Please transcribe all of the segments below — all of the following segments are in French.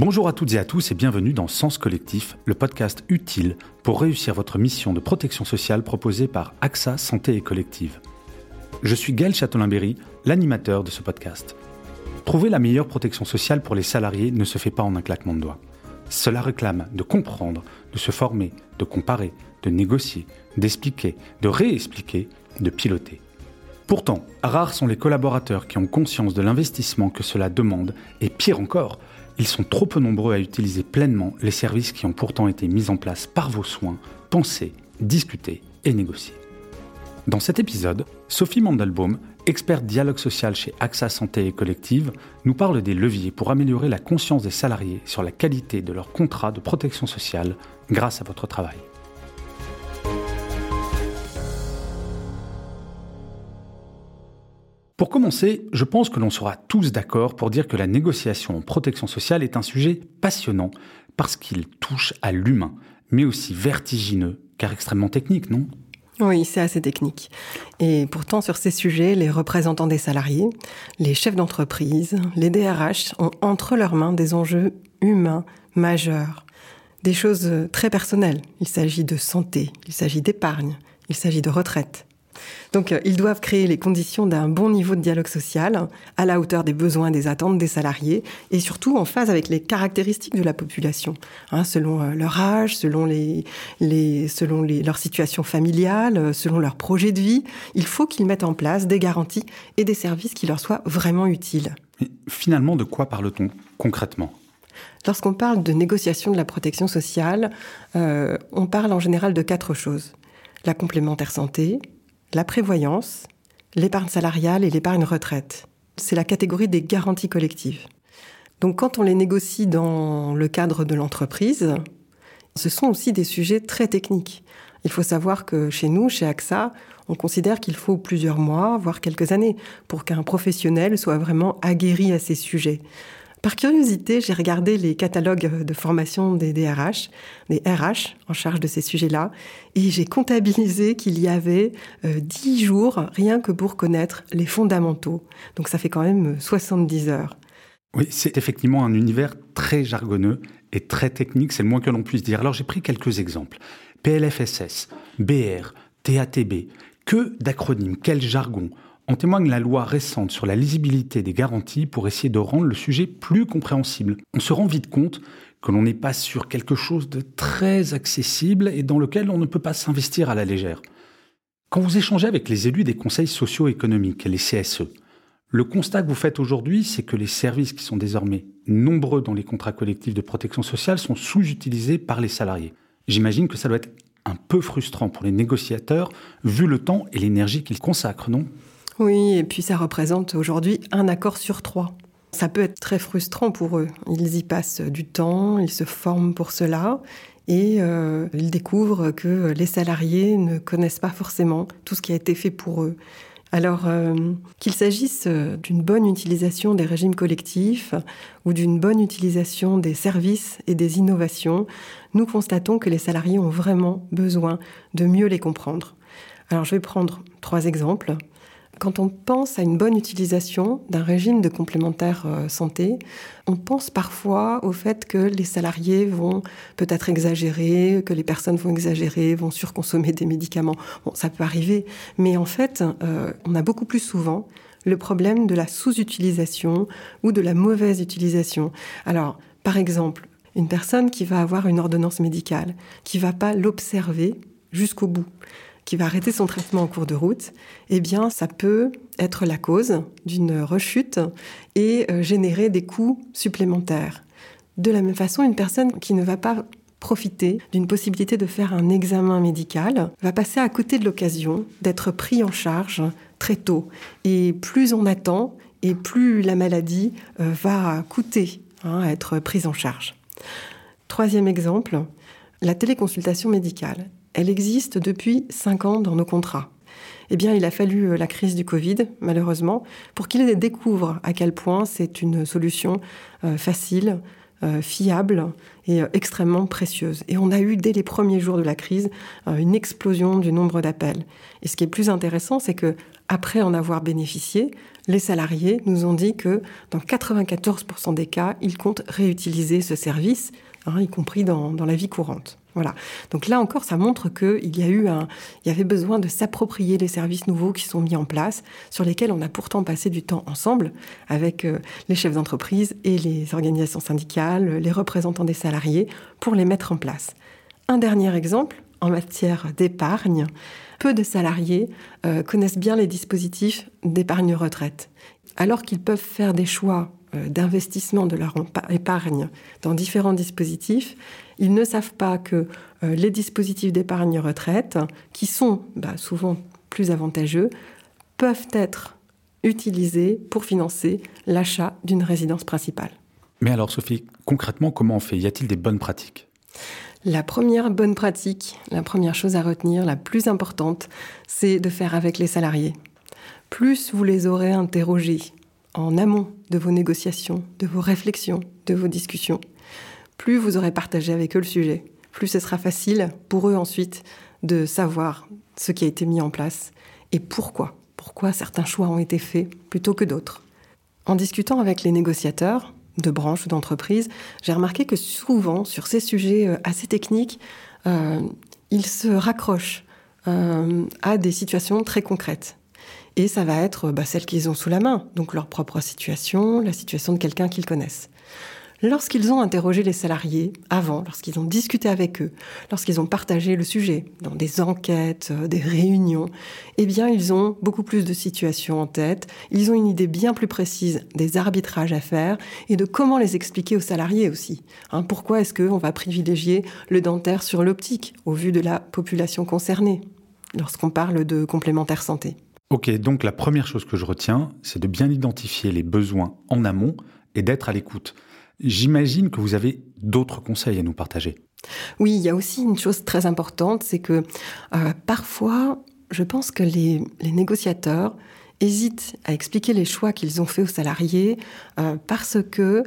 Bonjour à toutes et à tous et bienvenue dans Sens Collectif, le podcast utile pour réussir votre mission de protection sociale proposée par AXA Santé et Collective. Je suis Gaël Châtelain-Berry, l'animateur de ce podcast. Trouver la meilleure protection sociale pour les salariés ne se fait pas en un claquement de doigts. Cela réclame de comprendre, de se former, de comparer, de négocier, d'expliquer, de réexpliquer, de piloter. Pourtant, rares sont les collaborateurs qui ont conscience de l'investissement que cela demande, et pire encore, ils sont trop peu nombreux à utiliser pleinement les services qui ont pourtant été mis en place par vos soins, pensés, discutés et négociés. Dans cet épisode, Sophie Mandelbaum, experte dialogue social chez AXA Santé et Collective, nous parle des leviers pour améliorer la conscience des salariés sur la qualité de leur contrat de protection sociale grâce à votre travail. Pour commencer, je pense que l'on sera tous d'accord pour dire que la négociation en protection sociale est un sujet passionnant parce qu'il touche à l'humain, mais aussi vertigineux, car extrêmement technique, non? Oui, c'est assez technique. Et pourtant, sur ces sujets, les représentants des salariés, les chefs d'entreprise, les DRH ont entre leurs mains des enjeux humains majeurs, des choses très personnelles. Il s'agit de santé, il s'agit d'épargne, il s'agit de retraite. Donc, euh, ils doivent créer les conditions d'un bon niveau de dialogue social, à la hauteur des besoins des attentes des salariés, et surtout en phase avec les caractéristiques de la population, hein, selon euh, leur âge, selon, les, selon leur situation familiale, euh, selon leur projet de vie. Il faut qu'ils mettent en place des garanties et des services qui leur soient vraiment utiles. finalement, de quoi parle-t-on concrètement? Lorsqu'on parle de négociation de la protection sociale, on parle en général de quatre choses. La complémentaire santé, la prévoyance, l'épargne salariale et l'épargne retraite. C'est la catégorie des garanties collectives. Donc quand on les négocie dans le cadre de l'entreprise, ce sont aussi des sujets très techniques. Il faut savoir que chez nous, chez AXA, on considère qu'il faut plusieurs mois, voire quelques années, pour qu'un professionnel soit vraiment aguerri à ces sujets. Par curiosité, j'ai regardé les catalogues de formation des DRH, des RH en charge de ces sujets-là, et j'ai comptabilisé qu'il y avait euh, dix 10 jours rien que pour connaître les fondamentaux. Donc ça fait quand même 70 heures. Oui, c'est effectivement un univers très jargonneux et très technique, c'est le moins que l'on puisse dire. Alors j'ai pris quelques exemples. PLFSS, BR, TATB, que d'acronymes, quel jargon? En témoigne la loi récente sur la lisibilité des garanties pour essayer de rendre le sujet plus compréhensible. On se rend vite compte que l'on n'est pas sur quelque chose de très accessible et dans lequel on ne peut pas s'investir à la légère. Quand vous échangez avec les élus des conseils socio-économiques, les CSE, le constat que vous faites aujourd'hui, c'est que les services qui sont désormais nombreux dans les contrats collectifs de protection sociale sont sous-utilisés par les salariés. J'imagine que ça doit être un peu frustrant pour les négociateurs, vu le temps et l'énergie qu'ils consacrent, non? Oui, et puis ça représente aujourd'hui un accord sur trois. Ça peut être très frustrant pour eux. Ils y passent du temps, ils se forment pour cela et euh, ils découvrent que les salariés ne connaissent pas forcément tout ce qui a été fait pour eux. Alors euh, qu'il s'agisse d'une bonne utilisation des régimes collectifs ou d'une bonne utilisation des services et des innovations, nous constatons que les salariés ont vraiment besoin de mieux les comprendre. Alors je vais prendre trois exemples. Quand on pense à une bonne utilisation d'un régime de complémentaire euh, santé, on pense parfois au fait que les salariés vont peut-être exagérer, que les personnes vont exagérer, vont surconsommer des médicaments. Bon, ça peut arriver, mais en fait, euh, on a beaucoup plus souvent le problème de la sous-utilisation ou de la mauvaise utilisation. Alors, par exemple, une personne qui va avoir une ordonnance médicale, qui va pas l'observer jusqu'au bout qui va arrêter son traitement en cours de route, eh bien, ça peut être la cause d'une rechute et euh, générer des coûts supplémentaires. De la même façon, une personne qui ne va pas profiter d'une possibilité de faire un examen médical va passer à côté de l'occasion d'être pris en charge très tôt. Et plus on attend, et plus la maladie euh, va coûter hein, à être prise en charge. Troisième exemple, la téléconsultation médicale elle existe depuis cinq ans dans nos contrats. Eh bien, il a fallu euh, la crise du Covid, malheureusement, pour qu'ils découvrent à quel point c'est une solution euh, facile, euh, fiable et extrêmement précieuse. Et on a eu, dès les premiers jours de la crise, une explosion du nombre d'appels. Et ce qui est plus intéressant, c'est que après en avoir bénéficié, les salariés nous ont dit que dans 94% des cas, ils comptent réutiliser ce service, hein, y compris dans, la vie courante. Voilà. Donc là encore, ça montre qu'il y a eu un, il y avait besoin de s'approprier les services nouveaux qui sont mis en place, sur lesquels on a pourtant passé du temps ensemble avec euh, les chefs d'entreprise et les organisations syndicales, les représentants des salariés, pour les mettre en place. Un dernier exemple en matière d'épargne peu de salariés euh, connaissent bien les dispositifs d'épargne retraite. Alors qu'ils peuvent faire des choix d'investissement de leur épargne dans différents dispositifs, ils ne savent pas que euh, les dispositifs d'épargne retraite, qui sont bah, souvent plus avantageux, peuvent être utilisés pour financer l'achat d'une résidence principale. Mais alors Sophie, concrètement, comment on fait? Y a-t-il des bonnes pratiques? La première bonne pratique, la première chose à retenir, la plus importante, c'est de faire avec les salariés. Plus vous les aurez interrogés en amont de vos négociations, de vos réflexions, de vos discussions, plus vous aurez partagé avec eux le sujet, plus ce sera facile pour eux ensuite de savoir ce qui a été mis en place et pourquoi, pourquoi certains choix ont été faits plutôt que d'autres. En discutant avec les négociateurs, de branches ou d'entreprises, j'ai remarqué que souvent, sur ces sujets euh, assez techniques, euh, ils se raccrochent euh, à des situations très concrètes. Et ça va être bah, celles qu'ils ont sous la main, donc leur propre situation, la situation de quelqu'un qu'ils connaissent. Lorsqu'ils ont interrogé les salariés avant, lorsqu'ils ont discuté avec eux, lorsqu'ils ont partagé le sujet dans des enquêtes, euh, des réunions, eh bien, ils ont beaucoup plus de situations en tête. Ils ont une idée bien plus précise des arbitrages à faire et de comment les expliquer aux salariés aussi. Hein, pourquoi est-ce qu'on va privilégier le dentaire sur l'optique au vu de la population concernée lorsqu'on parle de complémentaire santé Ok, donc la première chose que je retiens, c'est de bien identifier les besoins en amont et d'être à l'écoute. J'imagine que vous avez d'autres conseils à nous partager. Oui, il y a aussi une chose très importante, c'est que euh, parfois, je pense que les, négociateurs hésitent à expliquer les choix qu'ils ont faits aux salariés euh, parce que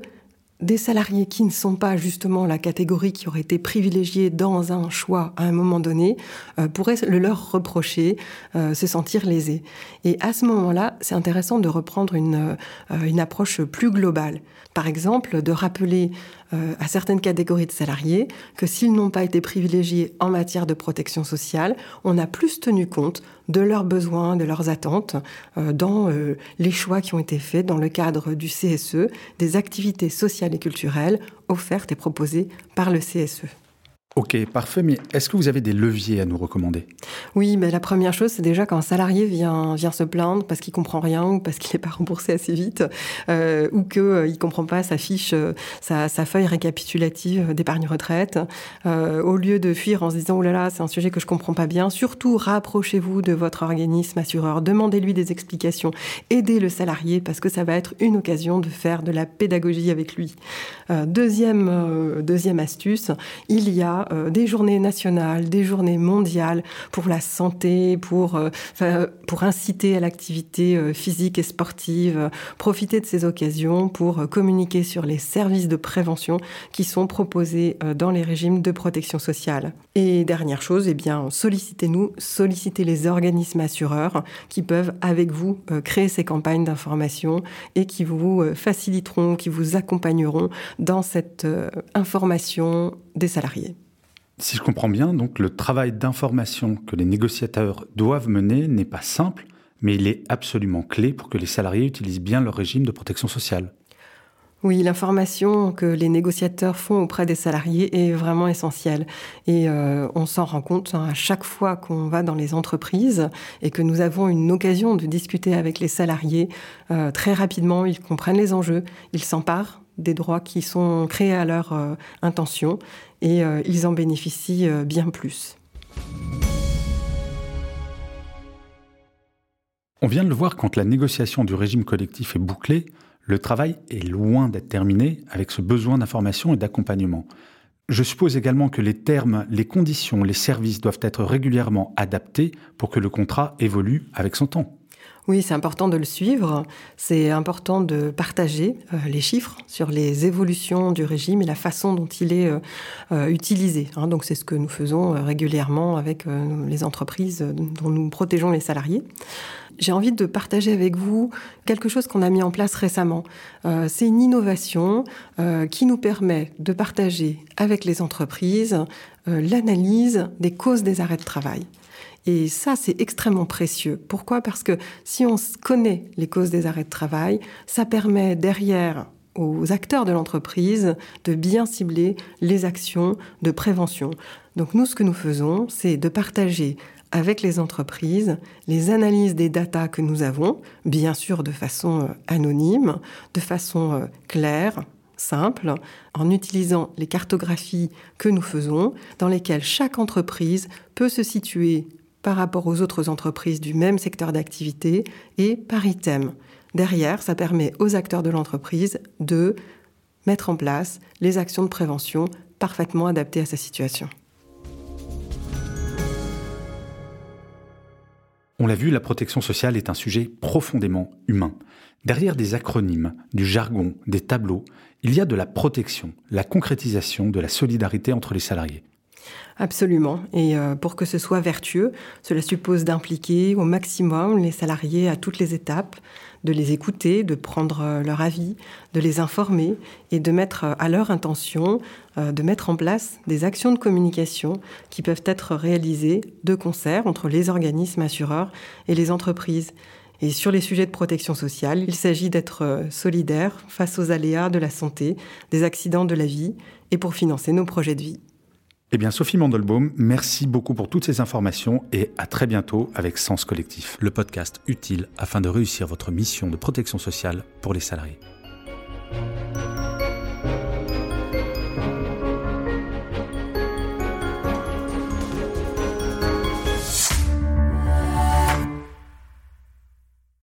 des salariés qui ne sont pas justement la catégorie qui aurait été privilégiée dans un choix à un moment donné euh, pourraient le leur reprocher, se sentir lésés. Et à ce moment-là, c'est intéressant de reprendre une, une approche plus globale. Par exemple, de rappeler euh, à certaines catégories de salariés que s'ils n'ont pas été privilégiés en matière de protection sociale, on a plus tenu compte de leurs besoins, de leurs attentes euh, dans euh, les choix qui ont été faits dans le cadre du CSE, des activités sociales et culturelles offertes et proposées par le CSE. Ok, parfait, mais est-ce que vous avez des leviers à nous recommander? Oui, mais la première chose, c'est déjà quand un salarié vient, vient se plaindre parce qu'il comprend rien ou parce qu'il n'est pas remboursé assez vite euh, ou qu'il euh, ne comprend pas sa fiche, euh, sa, feuille récapitulative d'épargne retraite, au lieu de fuir en se disant « Oh là là, c'est un sujet que je comprends pas bien », surtout rapprochez-vous de votre organisme assureur, demandez-lui des explications, aidez le salarié parce que ça va être une occasion de faire de la pédagogie avec lui. deuxième, deuxième astuce, il y a euh, des journées nationales, des journées mondiales pour la santé, pour, euh, inciter à l'activité euh, physique et sportive. profiter de ces occasions pour communiquer sur les services de prévention qui sont proposés dans les régimes de protection sociale. Et dernière chose, eh bien, sollicitez-nous, sollicitez les organismes assureurs qui peuvent, avec vous, créer ces campagnes d'information et qui vous faciliteront, qui vous accompagneront dans cette information des salariés. Si je comprends bien, donc le travail d'information que les négociateurs doivent mener n'est pas simple, mais il est absolument clé pour que les salariés utilisent bien leur régime de protection sociale. Oui, l'information que les négociateurs font auprès des salariés est vraiment essentielle. Et euh, on s'en rend compte hein, à chaque fois qu'on va dans les entreprises et que nous avons une occasion de discuter avec les salariés. Euh, très rapidement, ils comprennent les enjeux, ils s'emparent des droits qui sont créés à leur euh, intention et euh, ils en bénéficient euh, bien plus. On vient de le voir, quand la négociation du régime collectif est bouclée, le travail est loin d'être terminé avec ce besoin d'information et d'accompagnement. Je suppose également que les termes, les conditions, les services doivent être régulièrement adaptés pour que le contrat évolue avec son temps. Oui, c'est important de le suivre. C'est important de partager euh, les chiffres sur les évolutions du régime et la façon dont il est euh, euh, utilisé. Hein. donc c'est ce que nous faisons régulièrement avec les entreprises dont nous protégeons les salariés. J'ai envie de partager avec vous quelque chose qu'on a mis en place récemment. c'est une innovation qui nous permet de partager avec les entreprises l'analyse des causes des arrêts de travail. Et ça, c'est extrêmement précieux. Pourquoi? Parce que si on connaît les causes des arrêts de travail, ça permet derrière aux acteurs de l'entreprise de bien cibler les actions de prévention. Donc nous, ce que nous faisons, c'est de partager avec les entreprises les analyses des datas que nous avons, bien sûr de façon euh, anonyme, de façon euh, claire, simple, en utilisant les cartographies que nous faisons, dans lesquelles chaque entreprise peut se situer par rapport aux autres entreprises du même secteur d'activité et par item. Derrière, ça permet aux acteurs de l'entreprise de mettre en place les actions de prévention parfaitement adaptées à sa situation. On l'a vu, la protection sociale est un sujet profondément humain. Derrière des acronymes, du jargon, des tableaux, il y a de la protection, la concrétisation de la solidarité entre les salariés. Absolument. Et euh, pour que ce soit vertueux, cela suppose d'impliquer au maximum les salariés à toutes les étapes, de les écouter, de prendre euh, leur avis, de les informer et de mettre euh, à leur intention, de mettre en place des actions de communication qui peuvent être réalisées de concert entre les organismes assureurs et les entreprises. Et sur les sujets de protection sociale, il s'agit d'être solidaire face aux aléas de la santé, des accidents de la vie et pour financer nos projets de vie. Eh bien, Sophie Mandelbaum, merci beaucoup pour toutes ces informations et à très bientôt avec Sens Collectif, le podcast utile afin de réussir votre mission de protection sociale pour les salariés.